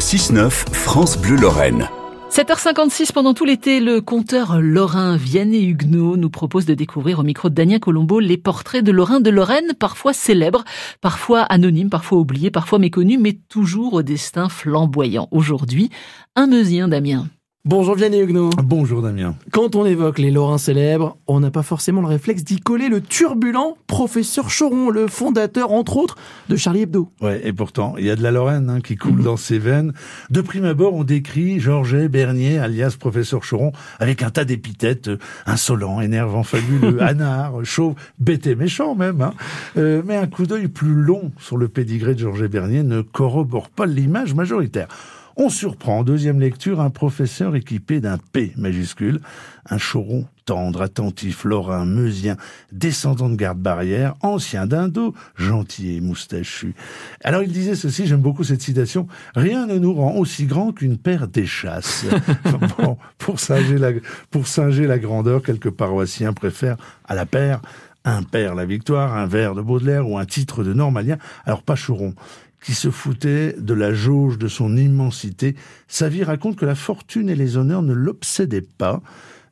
6-9, France Bleu Lorraine. 7h56 pendant tout l'été, le conteur lorrain Vianney Huguenot nous propose de découvrir au micro de Daniel Colombo les portraits de Lorrain de Lorraine, parfois célèbres, parfois anonymes, parfois oubliés, parfois méconnus, mais toujours au destin flamboyant. Aujourd'hui, un meusien Damien. Bonjour Vianney Huguenot. Bonjour Damien. Quand on évoque les Lorrains célèbres, on n'a pas forcément le réflexe d'y coller le turbulent professeur Choron, le fondateur entre autres de Charlie Hebdo. Ouais, et pourtant, il y a de la Lorraine hein, qui coule mhm. dans ses veines. De prime abord, on décrit Georges Bernier, alias professeur Choron, avec un tas d'épithètes euh, insolents, énervants, fabuleux, anard, chauve, bête et méchant même. Hein. Euh, mais un coup d'œil plus long sur le pédigré de Georges Bernier ne corrobore pas l'image majoritaire. On surprend en deuxième lecture un professeur équipé d'un P majuscule, un choron tendre, attentif, lorrain, meusien, descendant de garde-barrière, ancien d'indo, gentil et moustachu. Alors il disait ceci, j'aime beaucoup cette citation, rien ne nous rend aussi grand qu'une paire d'échasses. bon, pour singer la, grandeur, quelques paroissiens préfèrent à la paire un père la victoire, un vers de Baudelaire ou un titre de Normalien. Alors pas Choron qui se foutait de la jauge de son immensité, sa vie raconte que la fortune et les honneurs ne l'obsédaient pas,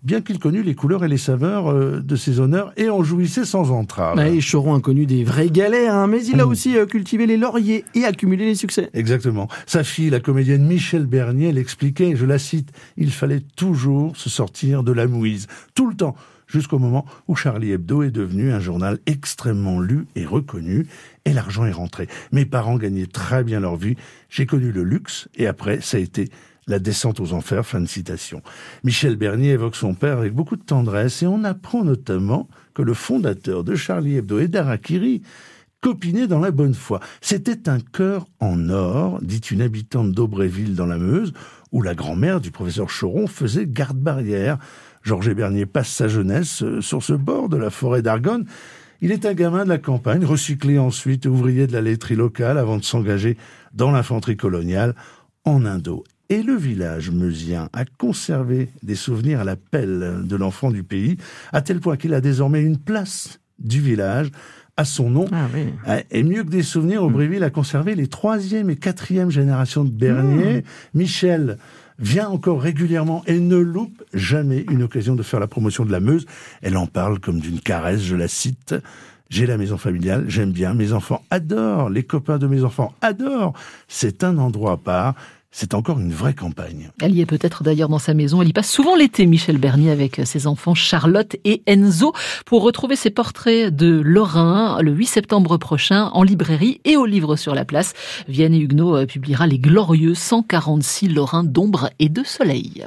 bien qu'il connût les couleurs et les saveurs euh, de ses honneurs et en jouissait sans entrave. Bah, et Choron a connu des vraies galères, hein, mais il a mm. aussi euh, cultivé les lauriers et accumulé les succès. Exactement. Sa fille, la comédienne Michel Bernier, l'expliquait, je la cite, il fallait toujours se sortir de la mouise, tout le temps jusqu'au moment où Charlie Hebdo est devenu un journal extrêmement lu et reconnu, et l'argent est rentré. Mes parents gagnaient très bien leur vie, j'ai connu le luxe, et après, ça a été la descente aux enfers, fin de citation. Michel Bernier évoque son père avec beaucoup de tendresse, et on apprend notamment que le fondateur de Charlie Hebdo et d'Arakiri copinait dans la bonne foi. C'était un cœur en or, dit une habitante d'Aubréville dans la Meuse, où la grand-mère du professeur Choron faisait garde-barrière. Georges Bernier passe sa jeunesse euh, sur ce bord de la forêt d'Argonne. Il est un gamin de la campagne, recyclé ensuite ouvrier de la laiterie locale avant de s'engager dans l'infanterie coloniale en Indo. Et le village meusien a conservé des souvenirs à la pelle de l'enfant du pays, à tel point qu'il a désormais une place du village à son nom. Ah euh, et mieux que des souvenirs, Aubréville a conservé les troisième et quatrième générations de Bernier. Mmh. Michel vient encore régulièrement et ne loupe jamais une occasion de faire la promotion de la Meuse. Elle en parle comme d'une caresse, je la cite. J'ai la maison familiale, j'aime bien, mes enfants adorent, les copains de mes enfants adorent. C'est un endroit à part c'est encore une vraie campagne. Elle y est peut-être d'ailleurs dans sa maison. Elle y passe souvent l'été, Michel Bernier, avec ses enfants Charlotte et Enzo, pour retrouver ses portraits de Lorrain le 8 septembre prochain en librairie et au livre sur la place. Vianney Huguenot euh, publiera les glorieux 146 Lorrains d'ombre et de soleil.